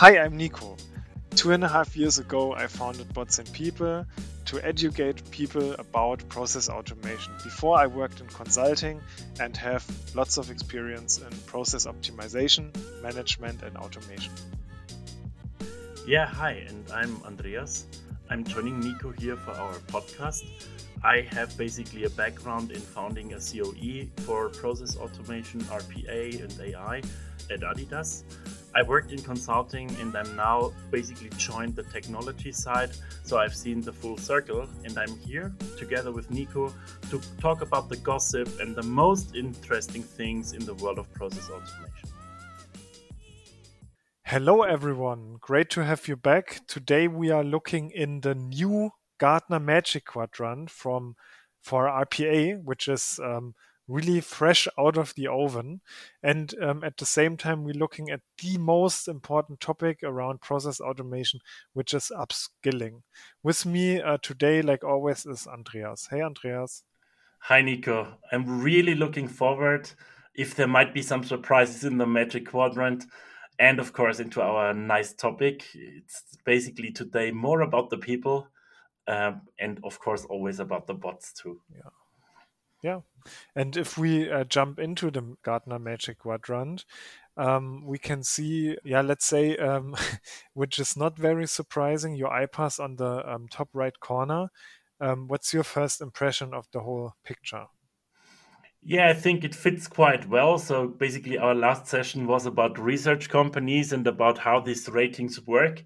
Hi, I'm Nico. Two and a half years ago, I founded Bots and People to educate people about process automation. Before, I worked in consulting and have lots of experience in process optimization, management, and automation. Yeah, hi, and I'm Andreas. I'm joining Nico here for our podcast. I have basically a background in founding a COE for process automation, RPA, and AI at Adidas. I worked in consulting and I'm now basically joined the technology side. So I've seen the full circle and I'm here together with Nico to talk about the gossip and the most interesting things in the world of process automation. Hello, everyone. Great to have you back. Today we are looking in the new Gartner Magic Quadrant from for RPA, which is um, really fresh out of the oven. And um, at the same time, we're looking at the most important topic around process automation, which is upskilling. With me uh, today, like always, is Andreas. Hey, Andreas. Hi, Nico. I'm really looking forward if there might be some surprises in the Magic Quadrant. And of course, into our nice topic. It's basically today more about the people, um, and of course, always about the bots too. Yeah. Yeah. And if we uh, jump into the Gartner Magic Quadrant, um, we can see, yeah, let's say, um, which is not very surprising, UiPath on the um, top right corner. Um, what's your first impression of the whole picture? Yeah, I think it fits quite well. So basically, our last session was about research companies and about how these ratings work.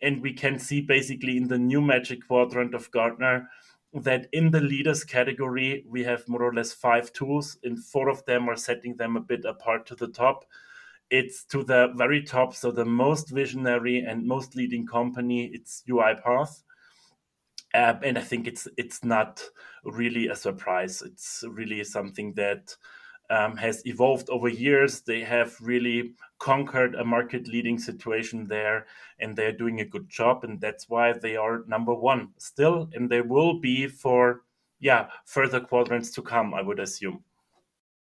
And we can see basically in the new Magic Quadrant of Gartner that in the leaders category, we have more or less five tools, and four of them are setting them a bit apart to the top. It's to the very top, so the most visionary and most leading company, it's UiPath. Uh, and I think it's it's not really a surprise. It's really something that um, has evolved over years. They have really conquered a market leading situation there and they're doing a good job. And that's why they are number one still. And they will be for, yeah, further quadrants to come, I would assume.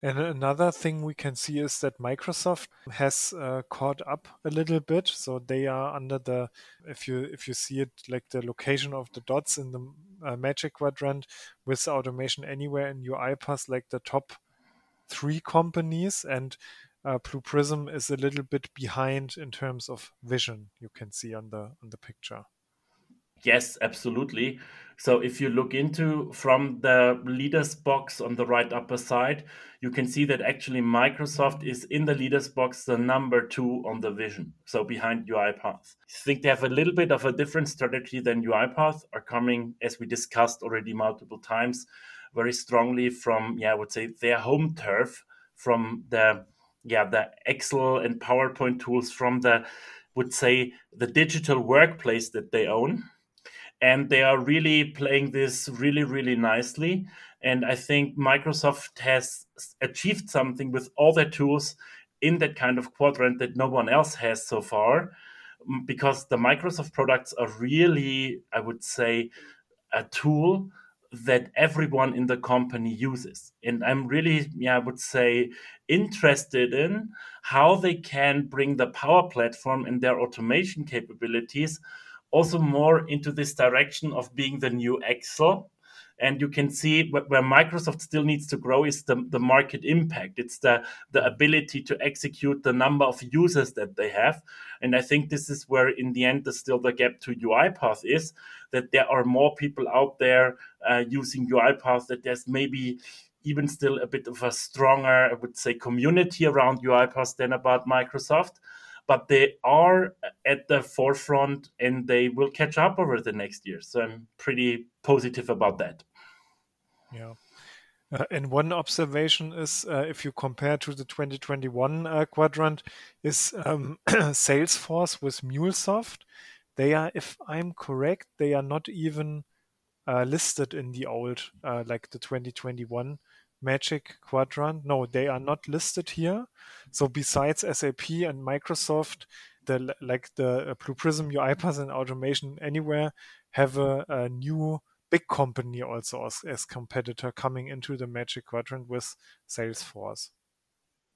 And another thing we can see is that Microsoft has uh, caught up a little bit. So they are under the, if you if you see it like the location of the dots in the uh, Magic Quadrant with Automation Anywhere in UiPath, like the top three companies, and uh, Blue Prism is a little bit behind in terms of vision. You can see on the on the picture. Yes, absolutely. So if you look into from the leaders box on the right upper side, you can see that actually Microsoft is in the leaders box the number two on the vision. So behind UiPath. I think they have a little bit of a different strategy than UiPath are coming, as we discussed already multiple times, very strongly from yeah i would say their home turf from the yeah the excel and powerpoint tools from the would say the digital workplace that they own. And they are really playing this really really nicely. And i think microsoft has achieved something with all their tools in that kind of quadrant that no one else has so far. Because the microsoft products are really i would say a tool that everyone in the company uses. And I'm really, yeah, I would say, interested in how they can bring the Power Platform and their automation capabilities also more into this direction of being the new Excel. And you can see where microsoft still needs to grow is the, the market impact. It's the the ability to execute the number of users that they have. And i think this is where in the end the still the gap to uipath is that there are more people out there uh, using uipath that there's maybe even still a bit of a stronger i would say community around uipath than about microsoft but they are at the forefront and they will catch up over the next year. So I'm pretty positive about that. Yeah. Uh, and one observation is uh, if you compare to the 2021 uh, quadrant, is um, Salesforce with MuleSoft. They are, if I'm correct, they are not even uh, listed in the old, uh, like the 2021 Magic Quadrant. No, they are not listed here. So besides SAP and Microsoft, the like the uh, Blue Prism, UiPath, and Automation Anywhere have a, a new big company also as, as competitor coming into the Magic Quadrant with Salesforce.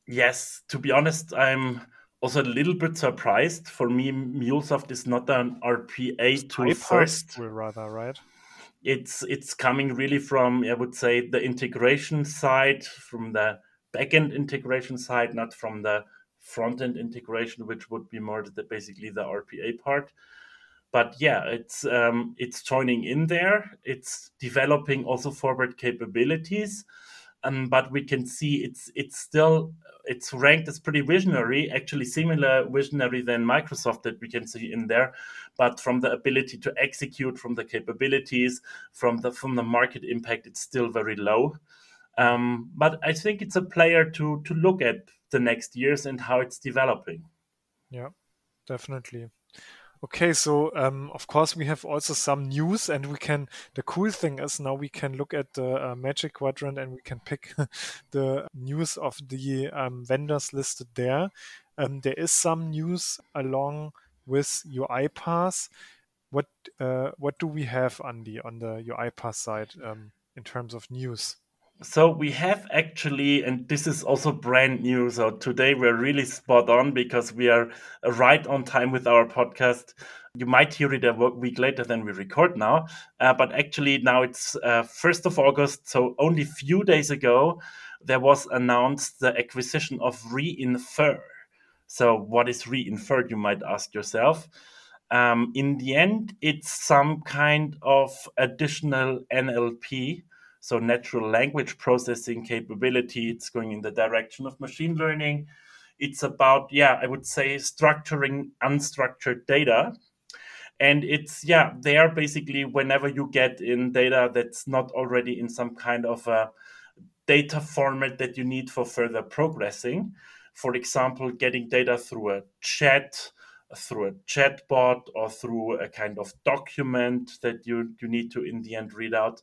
Yes, to be honest, I'm also a little bit surprised. For me, MuleSoft is not an RPA tool first. rather, right? It's it's coming really from I would say the integration side, from the backend integration side, not from the front end integration, which would be more the, basically the RPA part. But yeah, it's um, it's joining in there. It's developing also forward capabilities um, but we can see it's it's still it's ranked as pretty visionary, actually similar visionary than Microsoft that we can see in there, but from the ability to execute, from the capabilities, from the from the market impact, it's still very low. Um, but I think it's a player to to look at the next years and how it's developing. Yeah, definitely. Okay, so um, of course we have also some news, and we can. The cool thing is now we can look at the uh, Magic Quadrant and we can pick the news of the um, vendors listed there. Um, there is some news along with UiPath. What uh, what do we have, Andy, on the UiPath side um, in terms of news? So we have actually, and this is also brand new. So today we're really spot on because we are right on time with our podcast. You might hear it a week later than we record now, uh, but actually now it's uh, first of August. So only few days ago, there was announced the acquisition of Reinfer. So what is Reinfer? You might ask yourself. Um, in the end, it's some kind of additional NLP so natural language processing capability. It's going in the direction of machine learning. It's about, yeah, I would say structuring unstructured data. And it's, yeah, they are basically whenever you get in data that's not already in some kind of a data format that you need for further progressing. For example, getting data through a chat, through a chatbot or through a kind of document that you, you need to in the end read out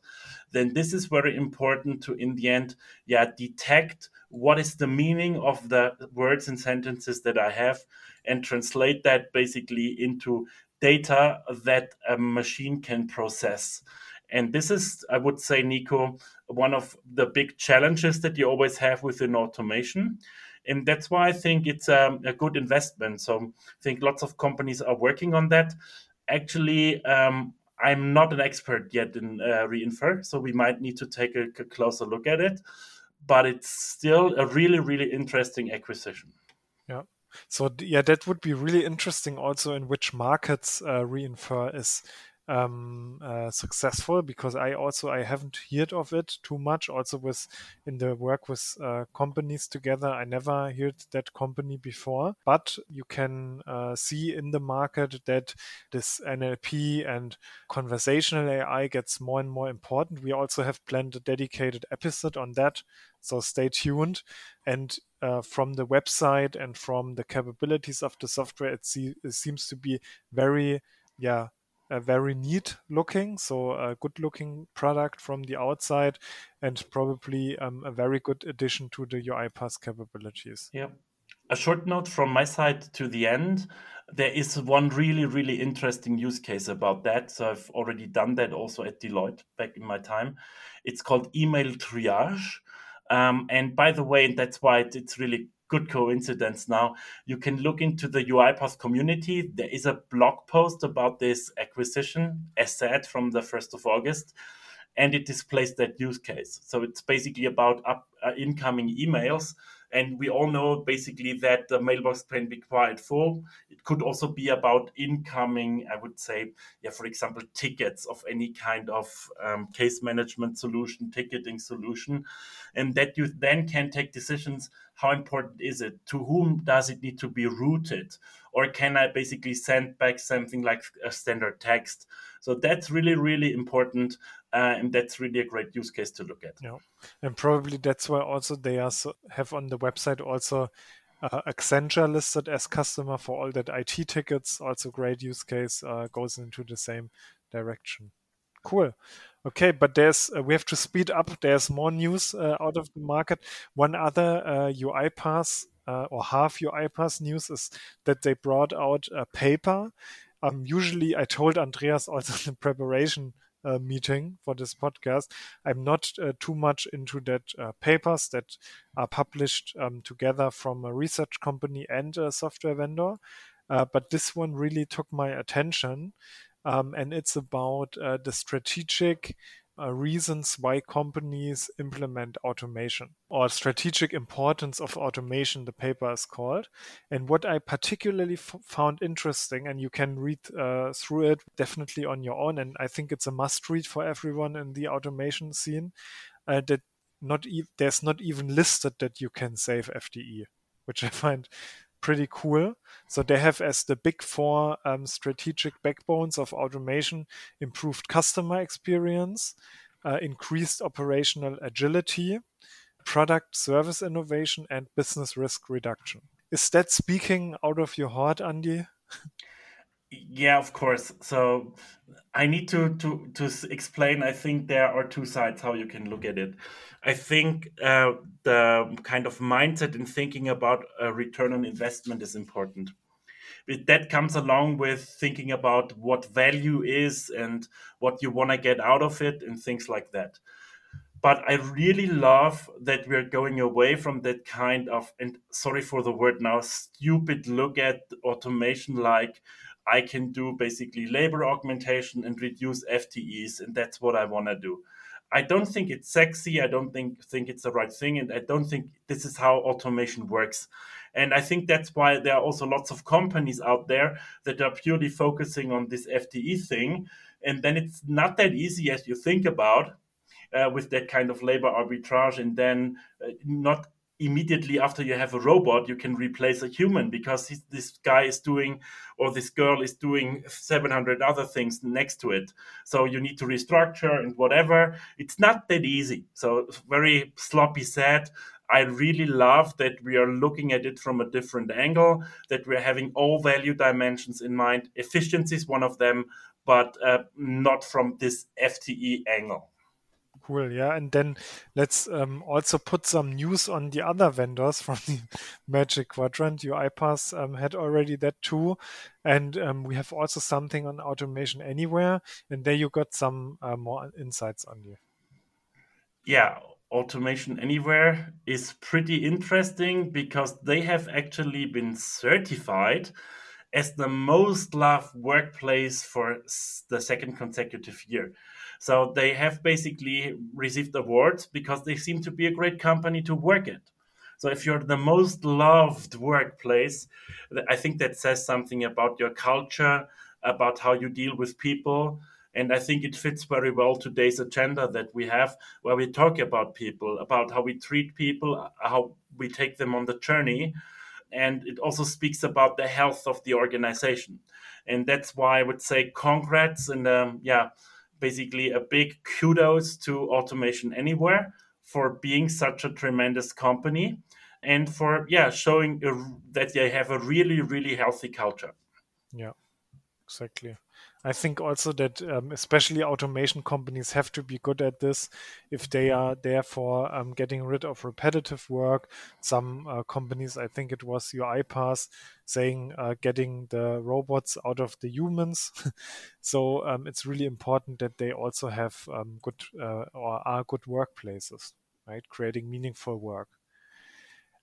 then this is very important to in the end yeah detect what is the meaning of the words and sentences that i have and translate that basically into data that a machine can process. And this is i would say nico one of the big challenges that you always have within automation and that's why I think it's um, a good investment. So I think lots of companies are working on that. Actually, um, I'm not an expert yet in uh, Reinfer, so we might need to take a, closer look at it. But it's still a really, really interesting acquisition. Yeah. So yeah, that would be really interesting. Also, in which markets uh, Reinfer is um, uh, successful because I also I haven't heard of it too much. Also with in the work with uh, companies together, I never heard that company before. But you can uh, see in the market that this NLP and conversational AI gets more and more important. We also have planned a dedicated episode on that, so stay tuned. And uh, from the website and from the capabilities of the software, it, see, it seems to be very yeah a very neat looking, so a good looking product from the outside, and probably um, a very good addition to the UiPath capabilities. Yeah. A short note from my side to the end. There is one really, really interesting use case about that. So I've already done that also at Deloitte back in my time. It's called email triage. Um, and by the way, that's why it's really good coincidence now. You can look into the UiPath community. There is a blog post about this acquisition, as said, from the 1st of August, and it displays that use case. So it's basically about up, uh, incoming emails and we all know basically that the mailbox can be quite full. It could also be about incoming, I would say, yeah, for example, tickets of any kind of um, case management solution, ticketing solution, and that you then can take decisions. How important is it? To whom does it need to be routed? Or can I basically send back something like a standard text? So that's really, really important uh, and that's really a great use case to look at. Yeah, and probably that's why also they are so, have on the website also uh, Accenture listed as customer for all that IT tickets. Also, great use case uh, goes into the same direction. Cool. Okay, but there's uh, we have to speed up. There's more news uh, out of the market. One other uh, UiPath uh, or half UiPath news is that they brought out a paper. Um, usually, I told Andreas also in preparation uh, meeting for this podcast. I'm not uh, too much into that uh, papers that are published um, together from a research company and a software vendor, uh, but this one really took my attention, um, and it's about uh, the strategic uh, reasons why companies implement automation or strategic importance of automation, the paper is called. And what I particularly found interesting, and you can read uh, through it definitely on your own, and I think it's a must read for everyone in the automation scene, uh, that not e- there's not even listed that you can save FTE which I find pretty cool. So they have as the big four um, strategic backbones of automation improved customer experience, uh, increased operational agility, product service innovation, and business risk reduction. Is that speaking out of your heart, Andy? Yeah, of course. So I need to to to explain. I think there are two sides how you can look at it. I think uh, the kind of mindset in thinking about a return on investment is important. That comes along with thinking about what value is and what you want to get out of it and things like that. But I really love that we're going away from that kind of, and sorry for the word now, stupid look at automation like I can do basically labor augmentation and reduce FTEs, and that's what I want to do. I don't think it's sexy. I don't think think it's the right thing, and I don't think this is how automation works. And I think that's why there are also lots of companies out there that are purely focusing on this FTE thing, and then it's not that easy as you think about. Uh, with that kind of labor arbitrage, and then uh, not immediately after you have a robot, you can replace a human because this guy is doing or this girl is doing 700 other things next to it. So you need to restructure and whatever. It's not that easy. So, very sloppy said. I really love that we are looking at it from a different angle, that we're having all value dimensions in mind. Efficiency is one of them, but uh, not from this FTE angle. Cool, yeah. And then let's um, also put some news on the other vendors from the Magic Quadrant. UiPath um, had already that too. And um, we have also something on Automation Anywhere. And there you got some uh, more insights on you. Yeah, Automation Anywhere is pretty interesting because they have actually been certified as the most loved workplace for the second consecutive year. So they have basically received awards because they seem to be a great company to work at. So if you're the most loved workplace, I think that says something about your culture, about how you deal with people. And I think it fits very well today's agenda that we have, where we talk about people, about how we treat people, how we take them on the journey. And it also speaks about the health of the organization. And that's why I would say congrats and um, yeah, basically a big kudos to Automation Anywhere for being such a tremendous company and for yeah showing a, that they have a really really healthy culture. Yeah, exactly. I think also that um, especially automation companies have to be good at this if they are therefore um, getting rid of repetitive work. Some uh, companies, I think it was UiPath, saying uh, getting the robots out of the humans. so um, it's really important that they also have um, good uh, or are good workplaces, right? Creating meaningful work.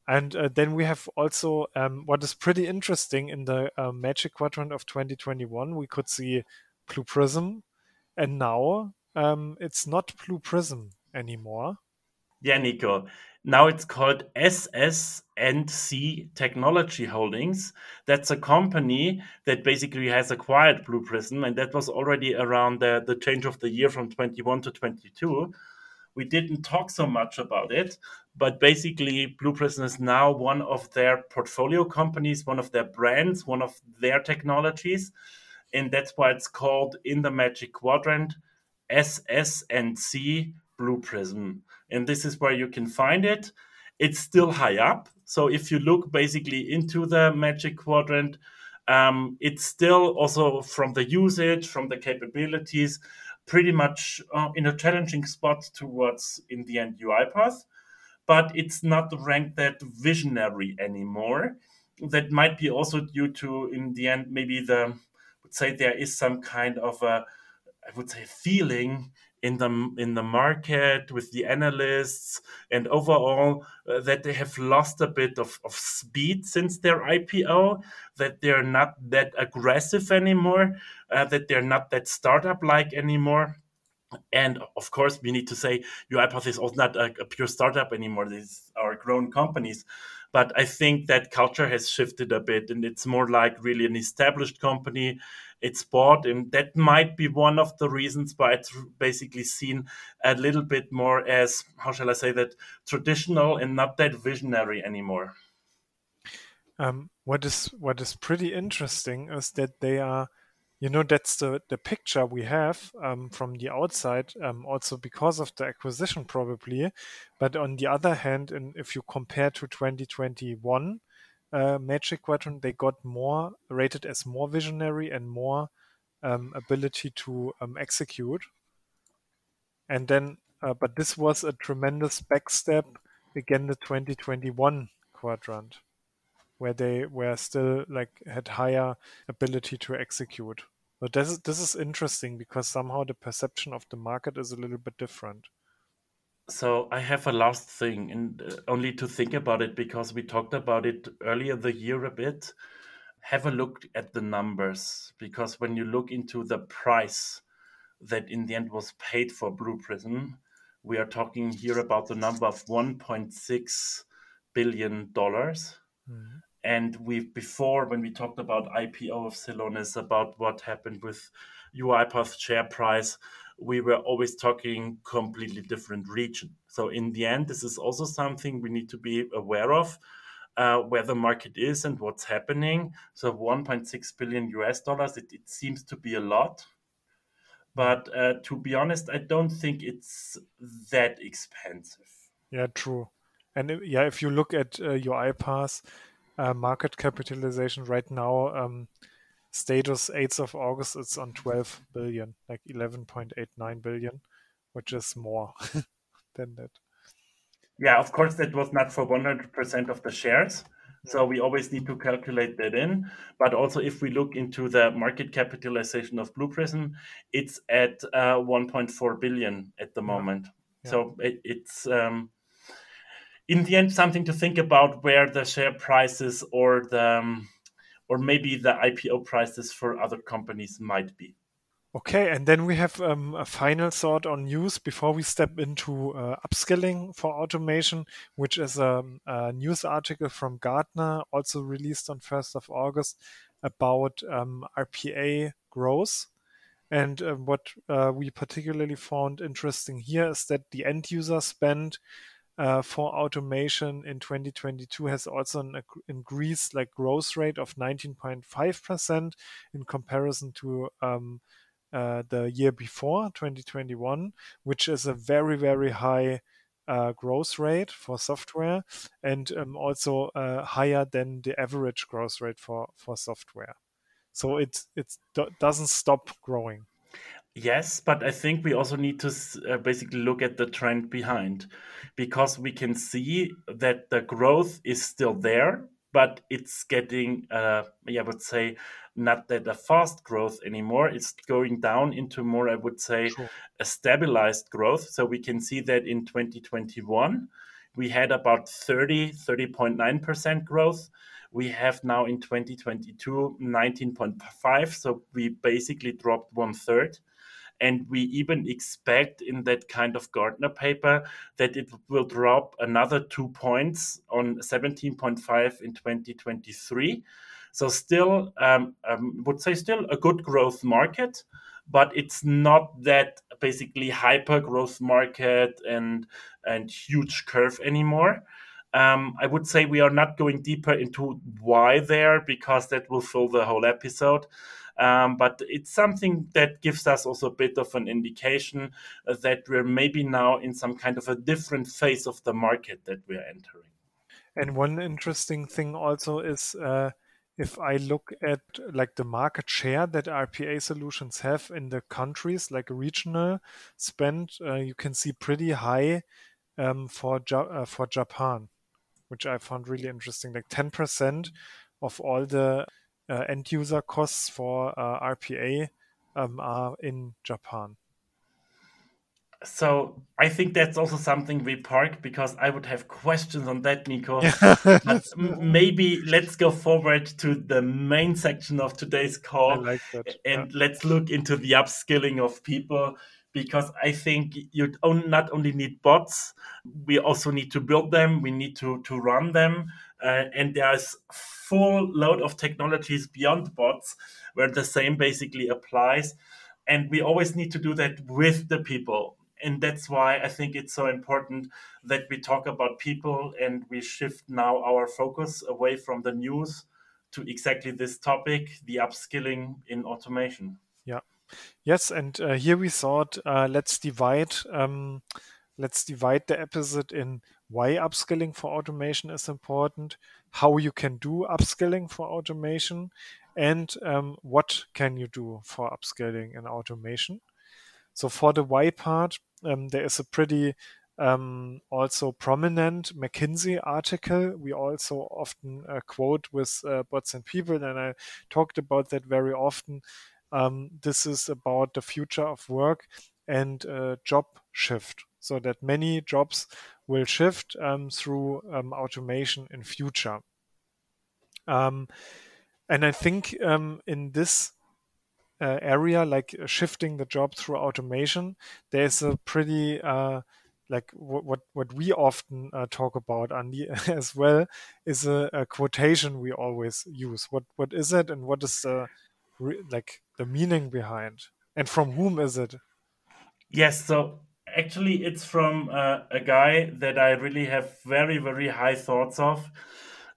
And uh, then we have also um, what is pretty interesting in the uh, Magic Quadrant of 2021. We could see Blue Prism, and now um, it's not Blue Prism anymore. Yeah, Nico. Now it's called SS&C Technology Holdings. That's a company that basically has acquired Blue Prism, and that was already around the, the change of the year from 21 to 22 we didn't talk so much about it, but basically, Blue Prism is now one of their portfolio companies, one of their brands, one of their technologies, and that's why it's called in the Magic Quadrant SS&C Blue Prism, and this is where you can find it. It's still high up, so if you look basically into the Magic Quadrant, um, it's still also from the usage, from the capabilities, pretty much uh, in a challenging spot towards, in the end, UiPath, but it's not ranked that visionary anymore. That might be also due to, in the end, maybe the would say there is some kind of a I would say, feeling in the in the market with the analysts and overall uh, that they have lost a bit of, of speed since their IPO that they're not that aggressive anymore uh, that they're not that startup like anymore and of course, we need to say UiPath is also not a, a, pure startup anymore. These are grown companies. But I think that culture has shifted a bit and it's more like really an established company. It's bought, and that might be one of the reasons why it's basically seen a little bit more as, how shall I say that, traditional and not that visionary anymore. Um, what is what is pretty interesting is that they are you know that's the the picture we have um, from the outside um, also because of the acquisition probably. But on the other hand and if you compare to 2021 uh, magic quadrant they got more rated as more visionary and more um, ability to um, execute. And then uh, but this was a tremendous backstep again the 2021 quadrant where they were still like had higher ability to execute. But this is, this is interesting because somehow the perception of the market is a little bit different. So I have a last thing, and uh, only to think about it because we talked about it earlier the year a bit. Have a look at the numbers because when you look into the price that in the end was paid for Blue Prism, we are talking here about the number of 1.6 billion dollars. Mm-hmm. And we've before, when we talked about IPO of Celonis, about what happened with UiPath share price, we were always talking completely different region. So in the end, this is also something we need to be aware of. Uh, where the market is and what's happening. So 1.6 billion US dollars, it, it seems to be a lot. But uh, to be honest, I don't think it's that expensive. Yeah, true. And yeah, if you look at uh, UiPath, uh, market capitalization right now, um, status 8th of August, it's on 12 billion, like 11.89 billion, which is more than that. Yeah, of course, that was not for 100% of the shares. So we always need to calculate that in. But also, if we look into the market capitalization of Blue Prism, it's at uh, 1.4 billion at the moment. Yeah. So it, it's um, in the end something to think about where the share prices or the um, or maybe the IPO prices for other companies might be. Okay, and then we have um, a final thought on news before we step into uh, upskilling for automation, which is a, a, news article from Gartner, also released on 1st of August, about um, RPA growth. And uh, what uh, we particularly found interesting here is that the end user spend for automation in 2022 has also an increased like growth rate of 19.5% in comparison to um, uh, the year before 2021 which is a very very high uh, growth rate for software and um, also uh, higher than the average growth rate for for software. So it it do- doesn't stop growing Yes, but I think we also need to uh, basically look at the trend behind because we can see that the growth is still there, but it's getting, uh, I would say, not that a fast growth anymore. It's going down into more, I would say, sure. a stabilized growth. So we can see that in 2021, we had about 30, 30.9% growth. We have now in 2022 19.5. So we basically dropped one third. And we even expect in that kind of Gartner paper that it will drop another two points on 17.5 in 2023. So still, um, um, would say still a good growth market, but it's not that basically hyper growth market and and huge curve anymore. Um, I would say we are not going deeper into why there because that will fill the whole episode. Um, but it's something that gives us also a bit of an indication uh, that we're maybe now in some kind of a different phase of the market that we're entering. And one interesting thing also is uh, if I look at like the market share that RPA solutions have in the countries, like regional spend, uh, you can see pretty high um, for uh, for Japan, which I found really interesting. Like ten percent of all the end user costs for uh, RPA um, are in Japan? So I think that's also something we park because I would have questions on that, Nico. but maybe let's go forward to the main section of today's call like and yeah. let's look into the upskilling of people because I think you not only need bots, we also need to build them, we need to, to run them. Uh, and there's full load of technologies beyond bots where the same basically applies. And we always need to do that with the people. And that's why I think it's so important that we talk about people and we shift now our focus away from the news to exactly this topic the upskilling in automation. Yeah. Yes, and uh, here we thought uh, let's divide um, let's divide the episode in why upskilling for automation is important, how you can do upskilling for automation, and um, what can you do for upskilling in automation. So for the why part, um, there is a pretty um, also prominent McKinsey article. We also often uh, quote with uh, bots and people, and I talked about that very often. Um, this is about the future of work and uh, job shift, so that many jobs will shift um, through um, automation in future. Um, and I think um, in this uh, area, like shifting the job through automation, there's a pretty uh, like what what, what we often uh, talk about Andy as well is a, a, quotation we always use. What what is it, and what is the like the meaning behind, and from whom is it? Yes, so actually, it's from uh, a guy that I really have very very high thoughts of.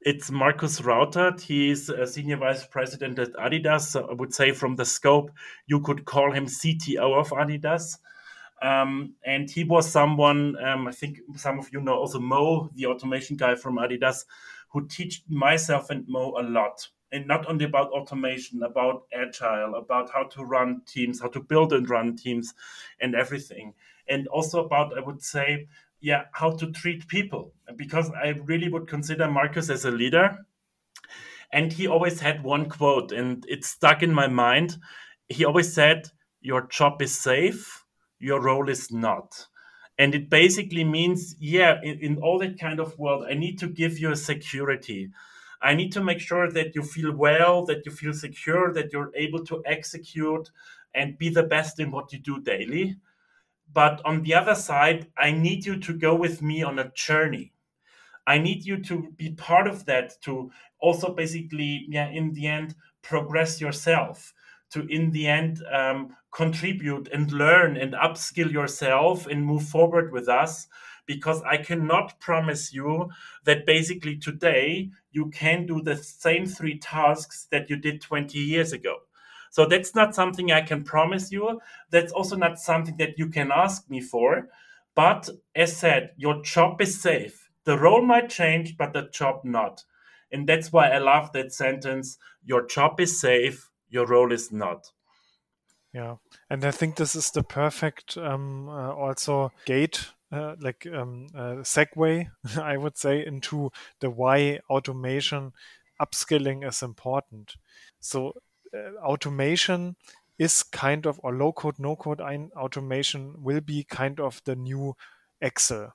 It's Markus Rautert. He's a senior vice president at Adidas. So I would say, from the scope, you could call him CTO of Adidas. Um, and he was someone, um, I think some of you know also Mo, the automation guy from Adidas, who taught myself and Mo a lot. And not only about automation, about agile, about how to run teams, how to build and run teams, and everything. And also about, I would say, yeah how to treat people. Because i really would consider Marcus as a leader and he always had one quote and it stuck in my mind. He always said your job is safe your role is not. And it basically means yeah in, in all that kind of world i need to give you a security i need to make sure that you feel well that you feel secure that you're able to execute and be the best in what you do daily but on the other side, I need you to go with me on a journey. I need you to be part of that to also basically, yeah, in the end, progress yourself, to in the end um, contribute and learn and upskill yourself and move forward with us. Because I cannot promise you that basically today you can do the same three tasks that you did 20 years ago. So that's not something I can promise you. That's also not something that you can ask me for. But as said, your job is safe. The role might change, but the job not. And that's why I love that sentence your job is safe, your role is not. Yeah. And I think this is the perfect um, uh, also gate uh, like um, uh, segue, I would say, into the why automation upskilling is important. So uh, automation is kind of, or low code, no code automation will be kind of the new Excel.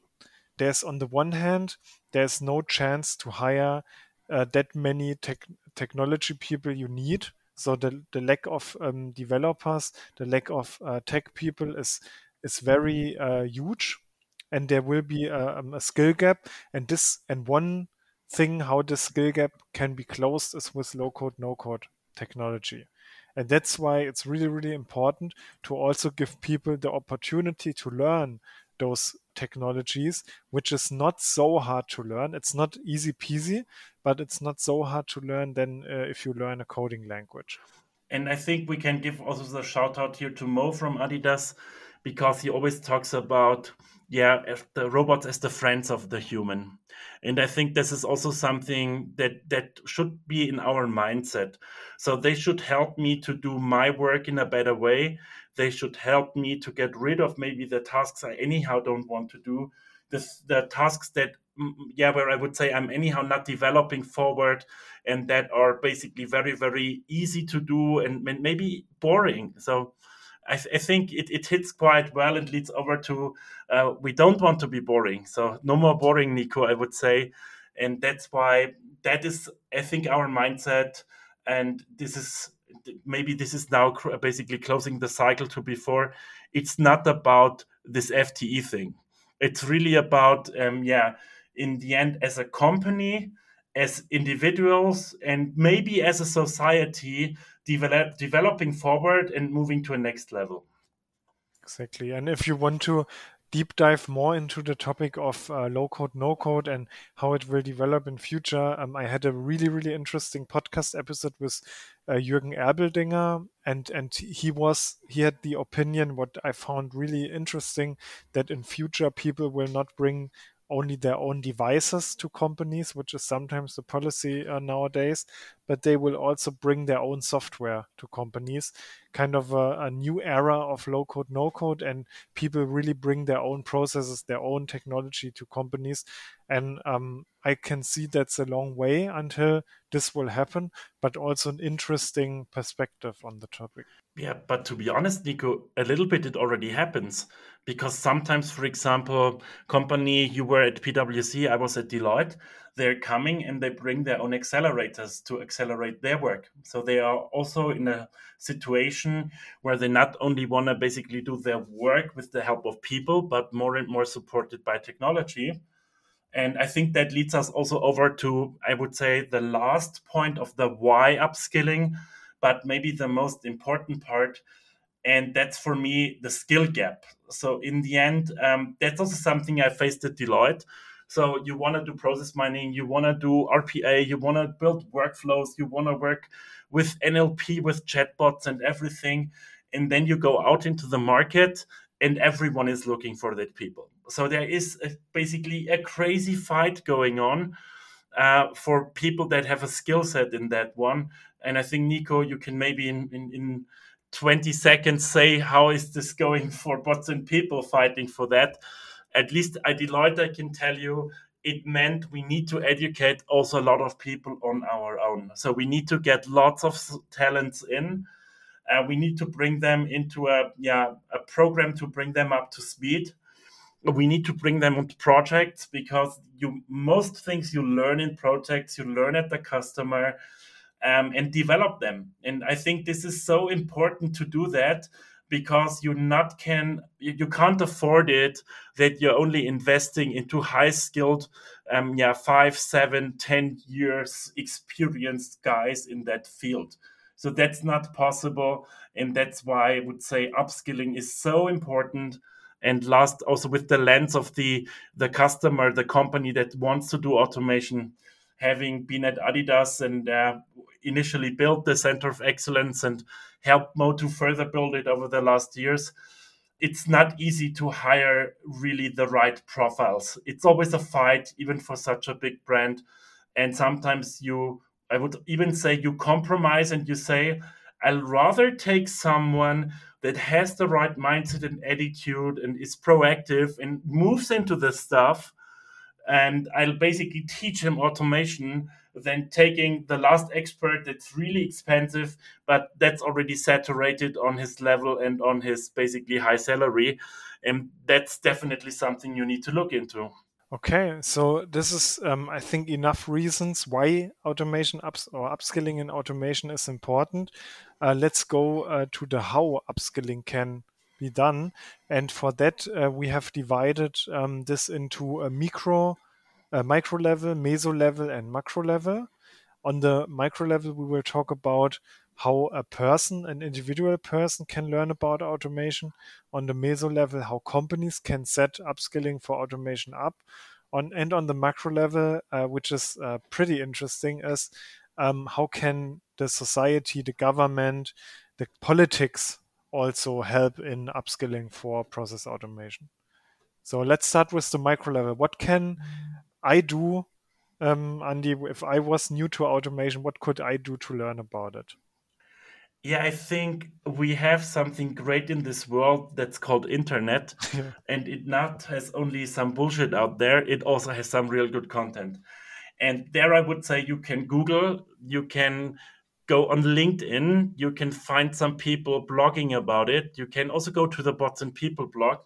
There's on the one hand, there's no chance to hire uh, that many tech, technology people you need. So the, the lack of um, developers, the lack of uh, tech people is is very uh, huge, and there will be a, um, a skill gap. And this and one thing how this skill gap can be closed is with low code, no code technology. And that's why it's really, really important to also give people the opportunity to learn those technologies, which is not so hard to learn. It's not easy peasy, but it's not so hard to learn than uh, if you learn a coding language. And I think we can give also the shout out here to Mo from Adidas because he always talks about yeah the robots as the friends of the human. And i think this is also something that that should be in our mindset. So they should help me to do my work in a better way. They should help me to get rid of maybe the tasks i anyhow don't want to do. The, the tasks that mm, yeah where i would say i'm anyhow not developing forward and that are basically very very easy to do and maybe boring. So I, th- I, think it, it hits quite well and leads over to uh, we don't want to be boring. So no more boring, Nico, I would say. And that's why that is, I think, our mindset. And this is maybe this is now basically closing the cycle to before. It's not about this FTE thing. It's really about, um, yeah, in the end, as a company, as individuals, and maybe as a society, develop, developing forward and moving to a next level. Exactly. And if you want to deep dive more into the topic of uh, low code, no code, and how it will develop in future, um, I had a really, really interesting podcast episode with uh, Jürgen Erbeldinger, and and he was he had the opinion what I found really interesting that in future people will not bring only their own devices to companies, which is sometimes the policy uh, nowadays, but they will also bring their own software to companies. Kind of a, a new era of low code, no code, and people really bring their own processes, their own technology to companies. And um, I can see that's a long way until this will happen, but also an interesting perspective on the topic. Yeah, but to be honest, Nico, a little bit it already happens because sometimes, for example, company you were at PwC, I was at Deloitte, they're coming and they bring their own accelerators to accelerate their work. So they are also in a situation where they not only want to basically do their work with the help of people, but more and more supported by technology. And I think that leads us also over to, I would say, the last point of the why upskilling but maybe the most important part and that's for me the skill gap. So in the end um, that's also something i faced at deloitte. So you want to do process mining you want to do rpa you want to build workflows you want to work with nlp with chatbots and everything and then you go out into the market and everyone is looking for that people. So there is a, basically a crazy fight going on uh, for people that have a skill set in that one and I think Nico, you can maybe in, in, in 20 seconds say how is this going for bots and people fighting for that. At least at Deloitte, I can tell you it meant we need to educate also a lot of people on our own. So we need to get lots of talents in. Uh, we need to bring them into a yeah a program to bring them up to speed. We need to bring them onto projects because you most things you learn in projects you learn at the customer um, and develop them. And I think this is so important to do that because you not can you can't afford it that you're only investing into high skilled um, yeah five seven ten years experienced guys in that field. So that's not possible. And that's why i would say upskilling is so important. And last also with the lens of the the customer the company that wants to do automation having been at adidas and uh, initially built the Center of Excellence and helped Mo to further build it over the last years, it's not easy to hire really the right profiles. It's always a fight, even for such a big brand. And sometimes you, I would even say, you compromise and you say, I'll rather take someone that has the right mindset and attitude and is proactive and moves into the stuff. And I'll basically teach him automation than taking the last expert that's really expensive, but that's already saturated on his level and on his basically high salary. And that's definitely something you need to look into. Okay, so this is, um, I think, enough reasons why automation ups or upskilling in automation is important. Uh, let's go uh, to the how upskilling can be done, and for that uh, we have divided um, this into a micro uh, micro level, meso level, and macro level. On the micro level, we will talk about how a person, an individual person, can learn about automation. On the meso level, how companies can set upskilling for automation up. On and on the macro level, uh, which is uh, pretty interesting, is um, how can the society, the government, the politics also help in upskilling for process automation. So let's start with the micro level. What can I do, um, Andy, if I was new to automation, what could I do to learn about it? Yeah, I think we have something great in this world that's called internet, Yeah. and it not has only some bullshit out there. It also has some real good content. And there, I would say you can Google, you can go on LinkedIn, you can find some people blogging about it. You can also go to the Bots and People blog,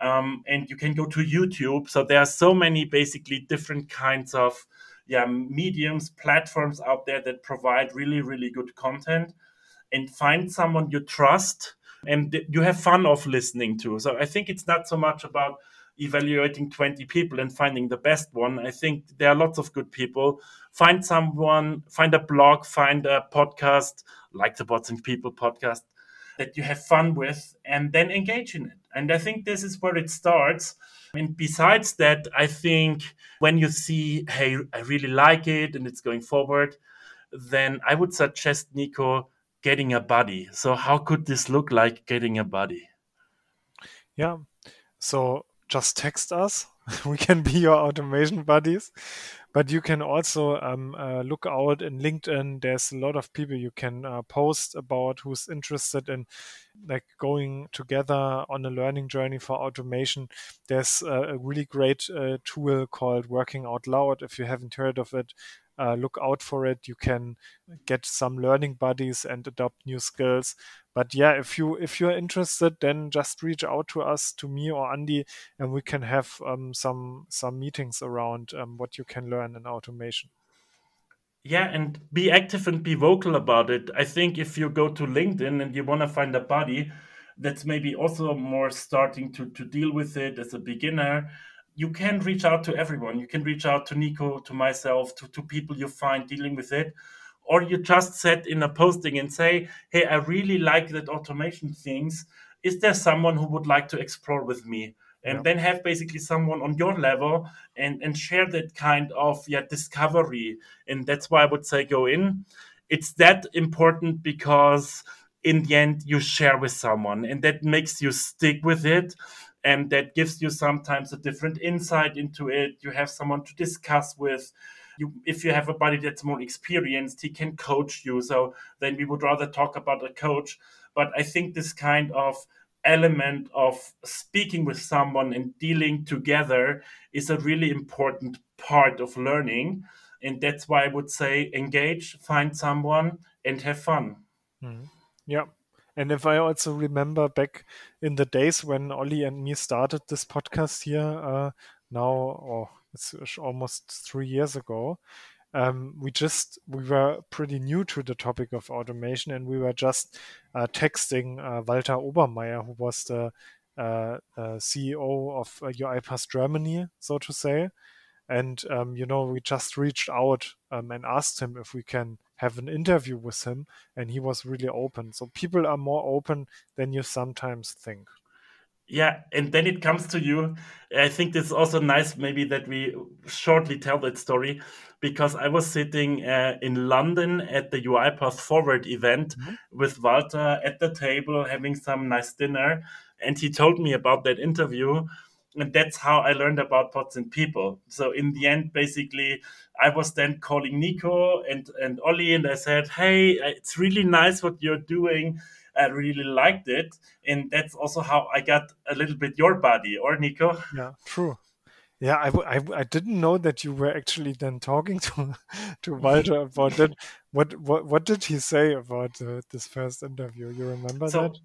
um, and you can go to YouTube. So there are so many basically different kinds of yeah mediums, platforms out there that provide really really good content and find someone you trust and you have fun of listening to. So I think it's not so much about evaluating 20 people and finding the best one. I think there are lots of good people. Find someone, find a blog, find a podcast like the Bots and People podcast that you have fun with and then engage in it. And I think this is where it starts. And besides that, I think when you see, hey, I really like it and it's going forward, then I would suggest, Nico, getting a buddy. So how could this look like getting a buddy? Yeah. So just text us. we can be your automation buddies. But you can also um, uh, look out in LinkedIn. There's a lot of people you can uh, post about who's interested in like going together on a learning journey for automation. There's a really great uh, tool called Working Out Loud. If you haven't heard of it, uh, look out for it. You can get some learning buddies and adopt new skills. But yeah, if you if you're interested, then just reach out to us, to me or Andy, and we can have um, some some meetings around um, what you can learn in automation. Yeah, and be active and be vocal about it. I think if you go to LinkedIn and you want to find a buddy that's maybe also more starting to, to deal with it as a beginner, you can reach out to everyone. You can reach out to Nico, to myself, to, to people you find dealing with it. Or you just set in a posting and say, hey, I really like that automation things. Is there someone who would like to explore with me? And yeah. then have basically someone on your level and, and share that kind of yeah, discovery. And that's why I would say go in. It's that important because in the end you share with someone and that makes you stick with it and that gives you sometimes a different insight into it you have someone to discuss with you if you have a buddy that's more experienced he can coach you. So then we would rather talk about a coach. But i think this kind of element of speaking with someone and dealing together is a really important part of learning. And that's why i would say engage find someone and have fun. Mm-hmm. yeah. And if I also remember back in the days when Ollie and me started this podcast here, uh, now, oh, it's almost three years ago, um, we just we were pretty new to the topic of automation, and we were just uh, texting uh, Walter Obermeier, who was the uh, CEO of UiPath uh, Germany, so to say. And um, you know, we just reached out um, and asked him if we can have an interview with him, and he was really open. So people are more open than you sometimes think. Yeah, and then it comes to you. I think it's also nice, maybe that we shortly tell that story, because I was sitting uh, in London at the UiPath Forward event mm-hmm. with Walter at the table having some nice dinner, and he told me about that interview and that's how I learned about Bots and People. So in the end, basically, I was then calling Nico and and Ollie, and I said, "Hey, it's really nice what you're doing. I really liked it." And that's also how I got a little bit your body, or Nico? Yeah, true. Yeah, I, I, I didn't know that you were actually then talking to to Walter about that. What what what did he say about uh, this first interview? You remember so, that?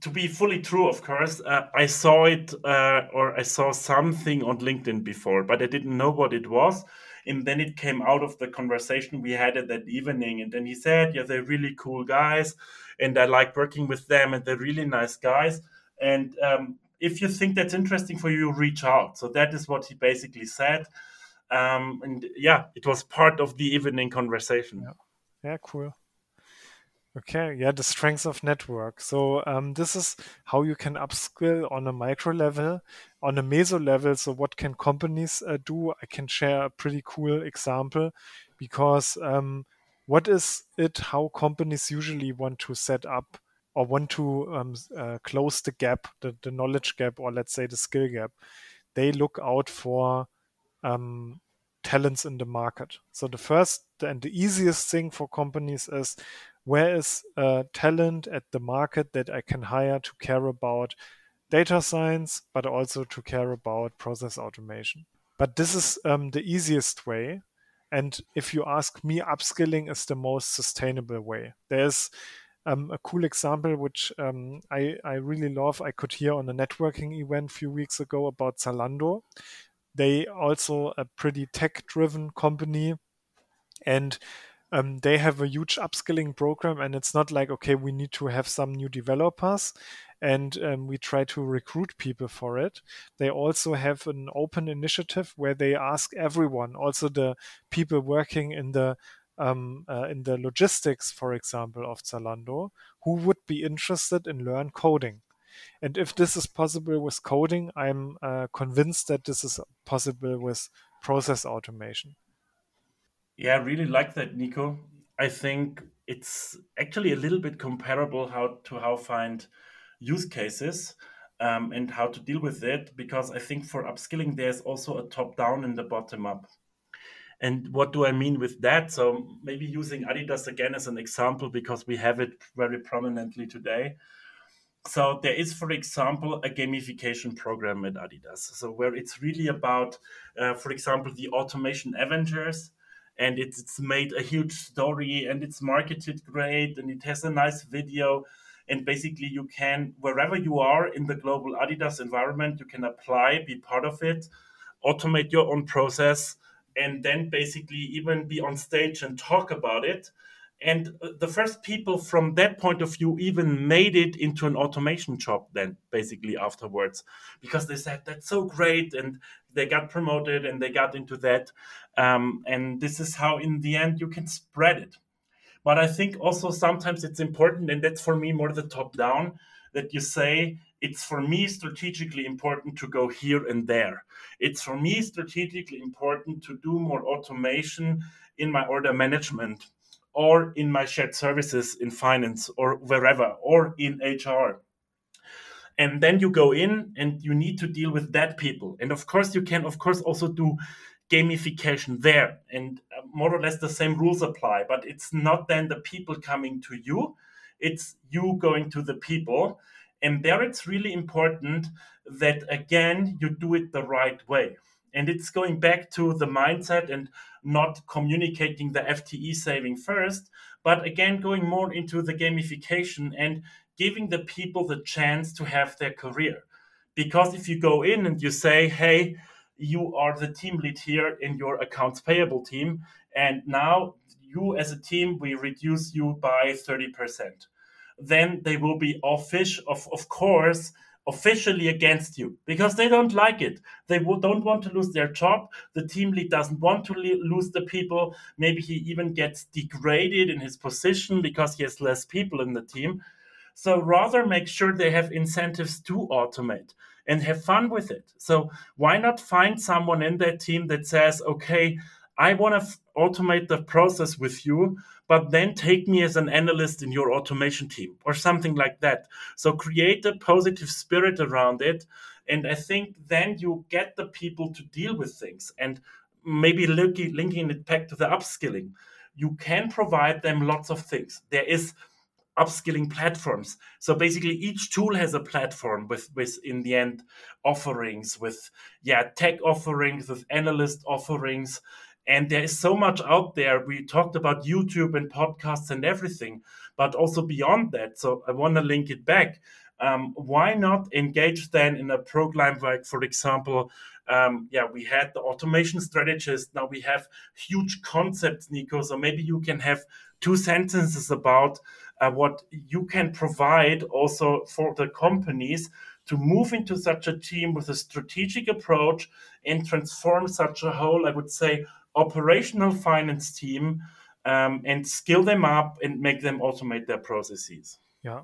to be fully true, of course, uh, I saw it uh, or I saw something on LinkedIn before, but I didn't know what it was. And then it came out of the conversation we had at that evening. And then he said, Yeah, they're really cool guys. And I like working with them, and they're really nice guys. And um, if you think that's interesting for you, reach out. So that is what he basically said. Um, and yeah, it was part of the evening conversation. Yeah, yeah cool. Okay, yeah, the strengths of network. So um, this is how you can upskill on a micro level, on a meso level. So what can companies uh, do? I can share a pretty cool example because um, what is it? How companies usually want to set up or want to um, uh, close the gap, the, the knowledge gap, or let's say the skill gap. They look out for um, talents in the market. So the first and the easiest thing for companies is where is uh, talent at the market that I can hire to care about data science, but also to care about process automation. But this is um, the easiest way. And if you ask me, upskilling is the most sustainable way. There's um, a cool example which um, I, I really love. I could hear on a networking event a few weeks ago about Zalando. They also a pretty tech driven company and um, they have a huge upskilling program and it's not like okay we need to have some new developers and um, we try to recruit people for it. They also have an open initiative where they ask everyone also the people working in the um, uh, in the logistics for example of zalando who would be interested in learn coding. And if this is possible with coding i'm uh, convinced that this is possible with process automation. Yeah, I really like that, Nico. I think it's actually a little bit comparable how to how find use cases um, and how to deal with it because I think for upskilling there's also a top down and the bottom up. And what do I mean with that? So maybe using Adidas again as an example because we have it very prominently today. So there is, for example, a gamification program at Adidas. So where it's really about, uh, for example, the automation Avengers and it's, it's made a huge story and it's marketed great and it has a nice video and basically you can wherever you are in the global adidas environment you can apply be part of it automate your own process and then basically even be on stage and talk about it. And uh, the first people from that point of view even made it into an automation job then basically afterwards. Because they said that's so great and they got promoted and they got into that. Um, and this is how in the end you can spread it but i think also sometimes it's important and that's for me more the top down that you say it's for me strategically important to go here and there it's for me strategically important to do more automation in my order management or in my shared services in finance or wherever or in HR. And then you go in and you need to deal with that people. And of course, you can, of course, also do gamification there. And uh, more or less the same rules apply, but it's not then the people coming to you, it's you going to the people. And there it's really important that, again, you do it the right way. And it's going back to the mindset and not communicating the FTE saving first, but again, going more into the gamification and giving the people the chance to have their career. Because if you go in and you say, hey, you are the team lead here in your accounts payable team, and now you as a team, we reduce you by 30%. Then they will be offish of, of course, officially against you because they don't like it. They don't want to lose their job. The team lead doesn't want to lose the people. Maybe he even gets degraded in his position because he has less people in the team. So rather make sure they have incentives to automate and have fun with it. So why not find someone in that team that says, okay, I want to f- automate the process with you, but then take me as an analyst in your automation team or something like that. So create a positive spirit around it. And I think then you get the people to deal with things and maybe linking, linking it back to the upskilling. You can provide them lots of things. There is upskilling platforms. So basically each tool has a platform with with in the end offerings with yeah tech offerings with analyst offerings and there is so much out there. We talked about YouTube and podcasts and everything, but also beyond that. So I want to link it back. Um, why not engage then in a program like, for example, um, yeah, we had the automation strategist. Now we have huge concepts, Nico. So maybe you can have two sentences about uh, what you can provide also for the companies to move into such a team with a strategic approach and transform such a whole, I would say, operational finance team um, and skill them up and make them automate their processes. Yeah.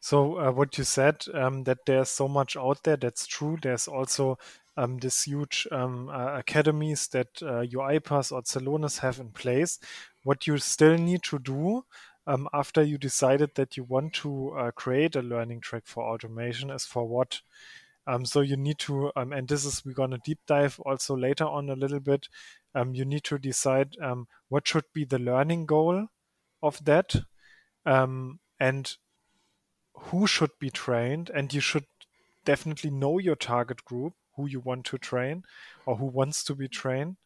So uh, what you said um, that there's so much out there, that's true. There's also um, this huge um, uh, academies that uh, UiPath or Celonis have in place. What you still need to do um, after you decided that you want to uh, create a learning track for automation is for what um, so you need to, um, and this is we're gonna deep dive also later on a little bit. Um, you need to decide um, what should be the learning goal of that, um, and who should be trained, and you should definitely know your target group, who you want to train or who wants to be trained.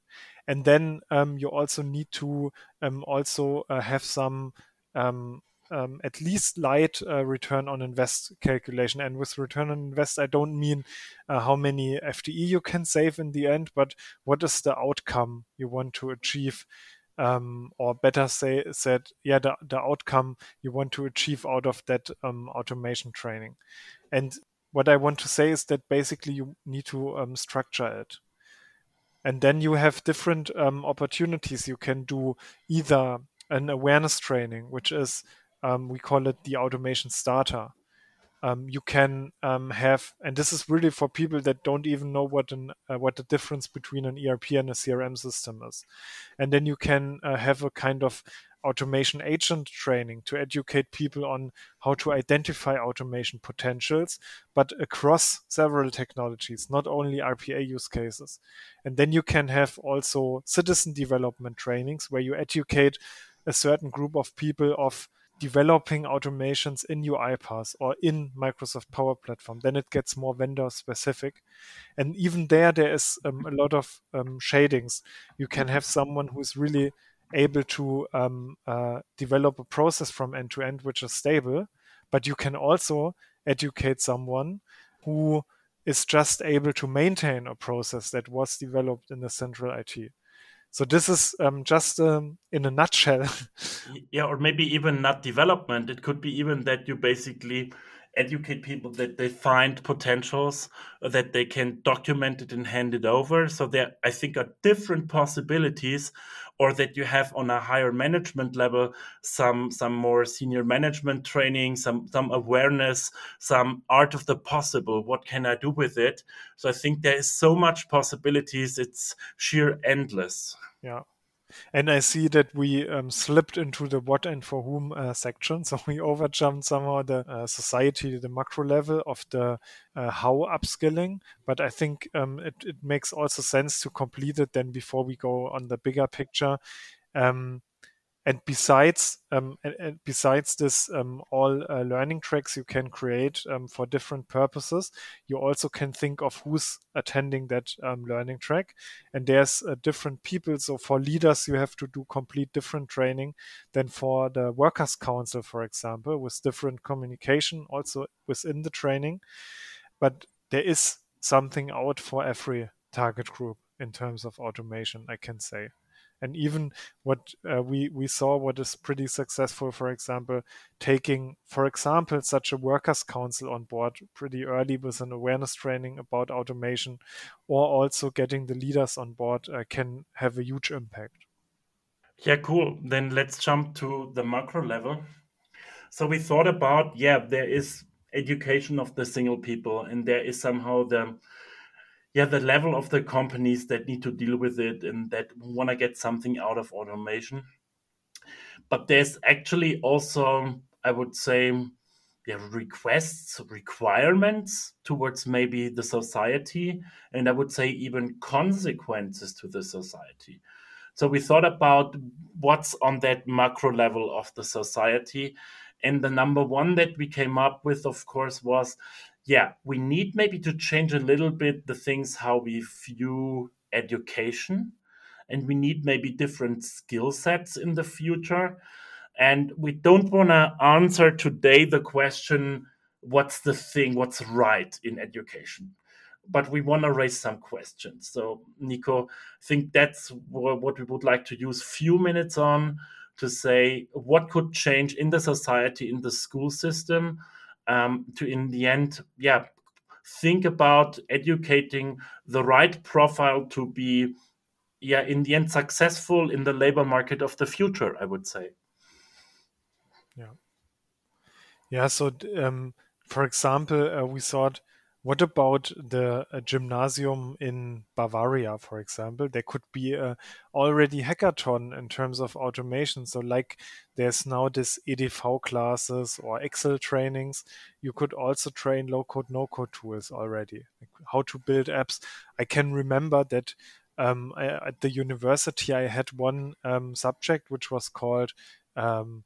And then um, you also need to um, also uh, have some um, um, at least light uh, return on invest calculation. And with return on invest, I don't mean uh, how many FTE you can save in the end, but what is the outcome you want to achieve um, or better say said, yeah, the, the outcome you want to achieve out of that um, automation training. And what I want to say is that basically you need to um, structure it. And then you have different um, opportunities. You can do either an awareness training, which is, um, we call it the automation starter um, you can um, have, and this is really for people that don't even know what an uh, what the difference between an ERP and a CRM system is, and then you can uh, have a kind of automation agent training to educate people on how to identify automation potentials, but across several technologies, not only RPA use cases. And then you can have also citizen development trainings where you educate a certain group of people of developing automations in UiPath or in Microsoft Power Platform, then it gets more vendor specific. And even there, there is um, a lot of um, shadings. You can have someone who's really able to um, uh, develop a process from end to end, which is stable, but you can also educate someone who is just able to maintain a process that was developed in the central IT. So this is um, just um, in a nutshell. yeah, or maybe even not development. It could be even that you basically educate people that they find potentials uh, that they can document it and hand it over. So there i think are different possibilities or that you have on a higher management level some some more senior management training some some awareness some art of the possible. What can i do with it? So i think there is so much possibilities it's sheer endless. Yeah and I see that we um, slipped into the what and for whom uh, section. So we overjumped somehow the uh, society, the macro level of the uh, how upskilling. But I think um, it, it makes also sense to complete it then before we go on the bigger picture. Um, and besides um, and, and besides this um, all uh, learning tracks you can create um, for different purposes you also can think of who's attending that um, learning track. And there's uh, different people. So for leaders you have to do complete different training than for the workers council for example with different communication also within the training. But there is something out for every target group in terms of automation i can say and even what uh, we we saw what is pretty successful for example taking for example such a workers council on board pretty early with an awareness training about automation or also getting the leaders on board uh, can have a huge impact. Yeah cool. Then let's jump to the macro level. So we thought about yeah there is education of the single people and there is somehow the yeah the level of the companies that need to deal with it and that want to get something out of automation. But there's actually also i would say yeah, requests requirements towards maybe the society and i would say even consequences to the society. So we thought about what's on that macro level of the society and the number one that we came up with of course was yeah, we need maybe to change a little bit the things how we view education, and we need maybe different skill sets in the future. And we don't want to answer today the question, what's the thing, what's right in education? But we want to raise some questions. So, Nico, I think that's what we would like to use few minutes on to say what could change in the society, in the school system, um, to in the end, yeah, think about educating the right profile to be, yeah, in the end, successful in the labor market of the future. I would say. Yeah. Yeah. So, um, for example, uh, we thought what about the gymnasium in Bavaria, for example? There could be a already hackathon in terms of automation. So, like there's now this EDV classes or Excel trainings. You could also train low code, no code tools already, like how to build apps. I can remember that um, I, at the university I had one um, subject which was called um,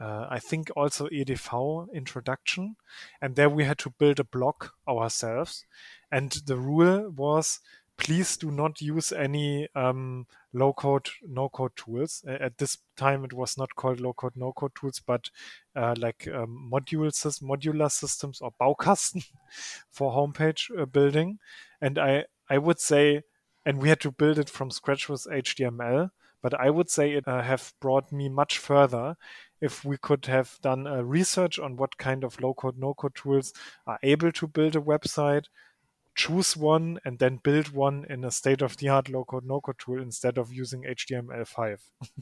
uh, I think also EDV introduction, and there we had to build a block ourselves, and the rule was please do not use any um, low code, no code tools. At this time, it was not called low code, no code tools, but uh, like um, modular systems or Baukasten for homepage uh, building. And I, I would say, and we had to build it from scratch with HTML, but I would say it uh, have brought me much further if we could have done a research on what kind of low code, no code tools are able to build a website choose one and then build one in a state of the art low code no code tool instead of using HTML5.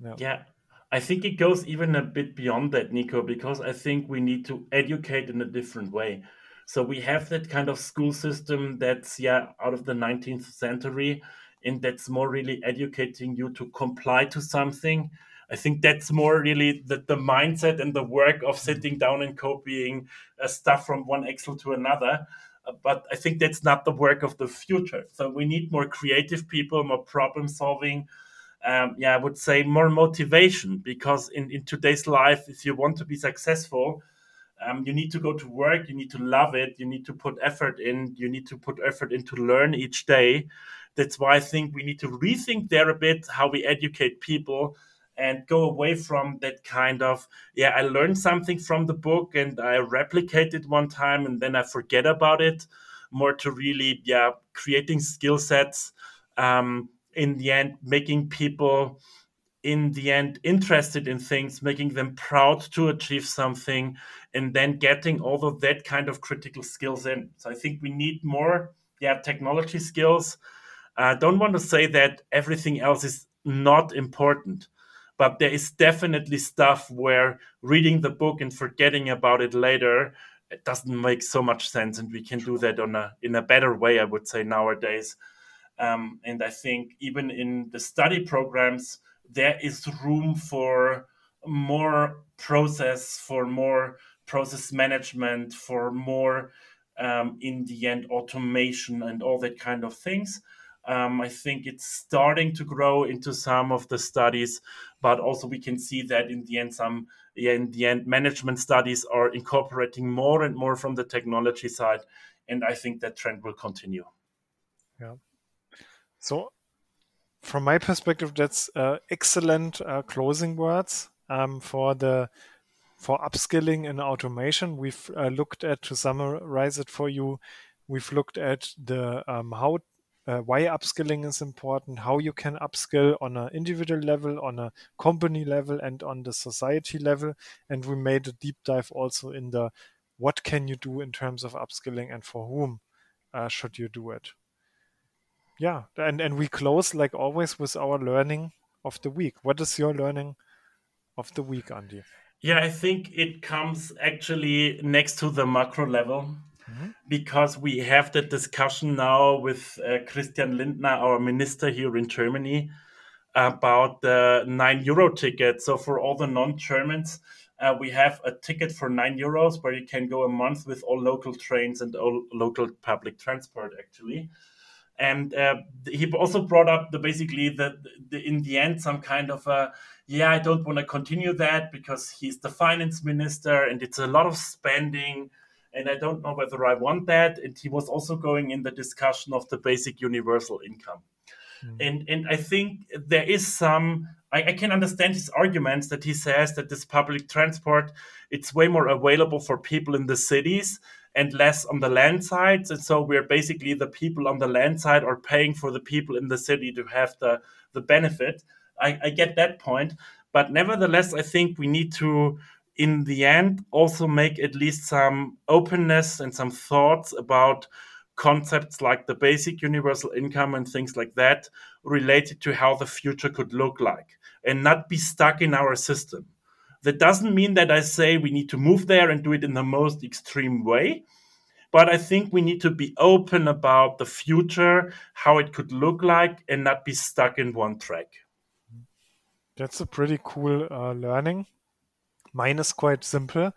yeah. yeah. I think it goes even a bit beyond that, Nico, because I think we need to educate in a different way. So we have that kind of school system that's yeah out of the 19th century, and that's more really educating you to comply to something. I think that's more really the, the mindset and the work of sitting down and copying uh, stuff from one Excel to another but I think that's not the work of the future. So we need more creative people, more problem solving. Um, yeah, I would say more motivation because in, in today's life, if you want to be successful, um, you need to go to work, you need to love it, you need to put effort in, you need to put effort in to learn each day. That's why I think we need to rethink there a bit how we educate people and go away from that kind of yeah i learned something from the book and i replicate it one time and then i forget about it. More to really yeah creating skill sets um, in the end making people in the end interested in things making them proud to achieve something and then getting all of that kind of critical skills in. So i think we need more yeah technology skills. I uh, don't want to say that everything else is not important but there is definitely stuff where reading the book and forgetting about it later it doesn't make so much sense and we can do that on a in a better way i would say nowadays. Um, and i think even in the study programs there is room for more process for more process management for more um, in the end automation and all that kind of things. Um, I think it's starting to grow into some of the studies, but also we can see that in the end, some yeah, in the end, management studies are incorporating more and more from the technology side, and I think that trend will continue. Yeah. So, from my perspective, that's uh, excellent uh, closing words um, for the for upskilling and automation. We've uh, looked at to summarize it for you. We've looked at the um, how uh, why upskilling is important, how you can upskill on an individual level, on a company level, and on the society level. And we made a deep dive also in the what can you do in terms of upskilling and for whom uh, should you do it. Yeah, and, and we close like always with our learning of the week. What is your learning of the week, Andy? Yeah, I think it comes actually next to the macro level because we have that discussion now with uh, Christian Lindner, our minister here in Germany, about the nine euro ticket. So for all the non-Germans, uh, we have a ticket for nine euros where you can go a month with all local trains and all local public transport, actually. And uh, he also brought up the basically the in the end some kind of a yeah I don't want to continue that because he's the finance minister and it's a lot of spending and I don't know whether I want that. And he was also going in the discussion of the basic universal income. Mm. And and I think there is some I, I, can understand his arguments that he says that this public transport it's way more available for people in the cities and less on the land sides. And so we're basically the people on the land side are paying for the people in the city to have the, the benefit. I, I get that point. But nevertheless, I think we need to in the end also make at least some openness and some thoughts about concepts like the basic universal income and things like that related to how the future could look like and not be stuck in our system. That doesn't mean that I say we need to move there and do it in the most extreme way. But I think we need to be open about the future, how it could look like, and not be stuck in one track. That's a pretty cool uh, learning. Mine is quite simple.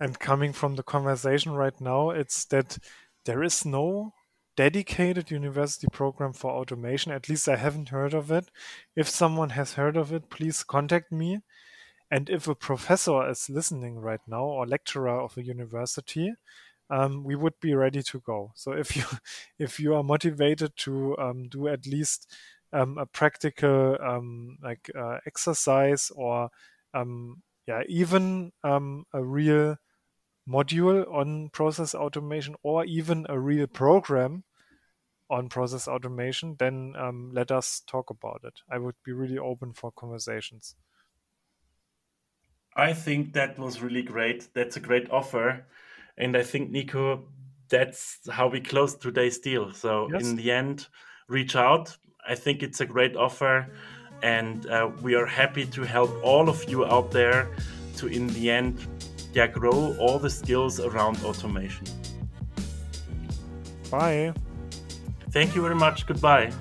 And coming from the conversation right now, it's that there is no dedicated university program for automation. At least I haven't heard of it. If someone has heard of it, please contact me. And if a professor is listening right now or lecturer of a university, um, we would be ready to go. So if you if you are motivated to um, do at least um, a practical um, like uh, exercise or um, yeah even um, a real module on process automation or even a real program on process automation, then um, let us talk about it. I would be really open for conversations. I think that was really great. That's a great offer. And I think, Nico, that's how we close today's deal. So, yes. in the end, reach out. I think it's a great offer. And uh, we are happy to help all of you out there to, in the end, yeah, grow all the skills around automation. Bye. Thank you very much. Goodbye.